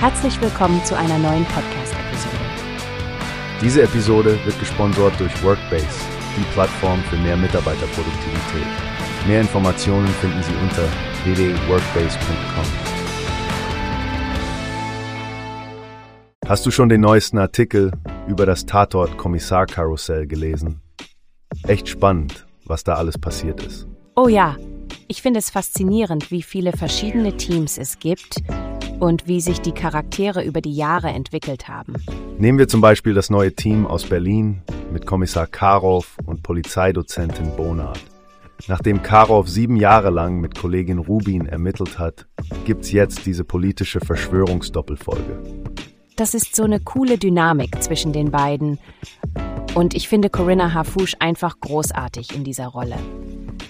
Herzlich willkommen zu einer neuen Podcast-Episode. Diese Episode wird gesponsert durch Workbase, die Plattform für mehr Mitarbeiterproduktivität. Mehr Informationen finden Sie unter www.workbase.com. Hast du schon den neuesten Artikel über das Tatort-Kommissar-Karussell gelesen? Echt spannend, was da alles passiert ist. Oh ja, ich finde es faszinierend, wie viele verschiedene Teams es gibt und wie sich die Charaktere über die Jahre entwickelt haben. Nehmen wir zum Beispiel das neue Team aus Berlin mit Kommissar Karov und Polizeidozentin Bonard. Nachdem Karov sieben Jahre lang mit Kollegin Rubin ermittelt hat, gibt's jetzt diese politische Verschwörungsdoppelfolge. Das ist so eine coole Dynamik zwischen den beiden. Und ich finde Corinna Harfouche einfach großartig in dieser Rolle.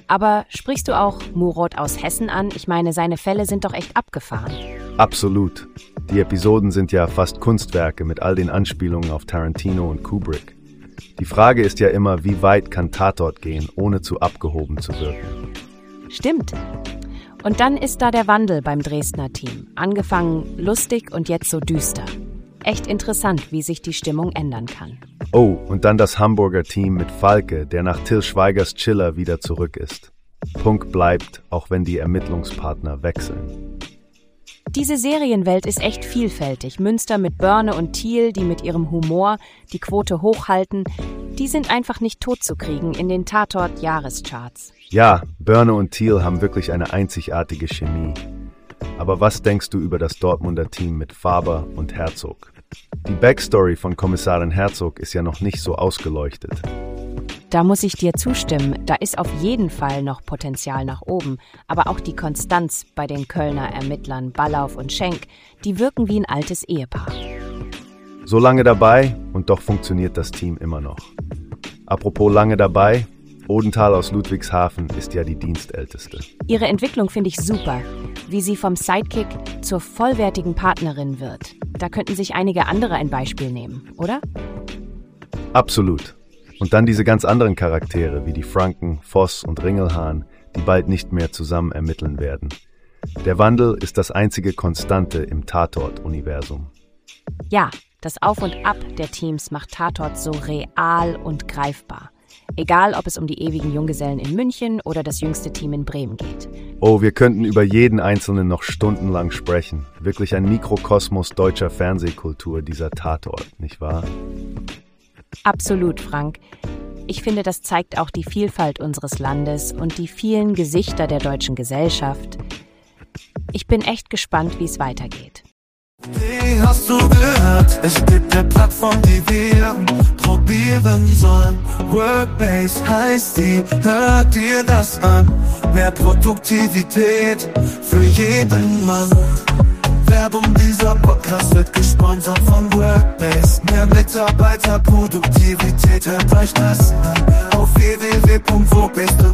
Aber sprichst du auch Murat aus Hessen an? Ich meine, seine Fälle sind doch echt abgefahren. Absolut. Die Episoden sind ja fast Kunstwerke mit all den Anspielungen auf Tarantino und Kubrick. Die Frage ist ja immer, wie weit kann Tatort gehen, ohne zu abgehoben zu wirken. Stimmt. Und dann ist da der Wandel beim Dresdner Team. Angefangen lustig und jetzt so düster. Echt interessant, wie sich die Stimmung ändern kann. Oh, und dann das Hamburger Team mit Falke, der nach Till Schweigers Chiller wieder zurück ist. Punk bleibt, auch wenn die Ermittlungspartner wechseln. Diese Serienwelt ist echt vielfältig. Münster mit Börne und Thiel, die mit ihrem Humor die Quote hochhalten, die sind einfach nicht totzukriegen in den Tatort-Jahrescharts. Ja, Börne und Thiel haben wirklich eine einzigartige Chemie. Aber was denkst du über das Dortmunder Team mit Faber und Herzog? Die Backstory von Kommissarin Herzog ist ja noch nicht so ausgeleuchtet. Da muss ich dir zustimmen, da ist auf jeden Fall noch Potenzial nach oben, aber auch die Konstanz bei den Kölner Ermittlern Ballauf und Schenk, die wirken wie ein altes Ehepaar. So lange dabei und doch funktioniert das Team immer noch. Apropos lange dabei, Odenthal aus Ludwigshafen ist ja die Dienstälteste. Ihre Entwicklung finde ich super, wie sie vom Sidekick zur vollwertigen Partnerin wird. Da könnten sich einige andere ein Beispiel nehmen, oder? Absolut. Und dann diese ganz anderen Charaktere wie die Franken, Voss und Ringelhahn, die bald nicht mehr zusammen ermitteln werden. Der Wandel ist das einzige Konstante im Tatort-Universum. Ja, das Auf und Ab der Teams macht Tatort so real und greifbar. Egal, ob es um die ewigen Junggesellen in München oder das jüngste Team in Bremen geht. Oh, wir könnten über jeden einzelnen noch stundenlang sprechen. Wirklich ein Mikrokosmos deutscher Fernsehkultur, dieser Tatort, nicht wahr? Absolut, Frank. Ich finde, das zeigt auch die Vielfalt unseres Landes und die vielen Gesichter der deutschen Gesellschaft. Ich bin echt gespannt, wie es weitergeht. Wie hast du gehört? Es gibt eine Plattform, die wir probieren sollen. Workbase heißt die, hört dir das an. Mehr Produktivität für jeden Mann. Werbung, dieser Podcast wird gesponsert von Workbase. Mehr Mitarbeiterproduktivität, hört euch das an. Auf du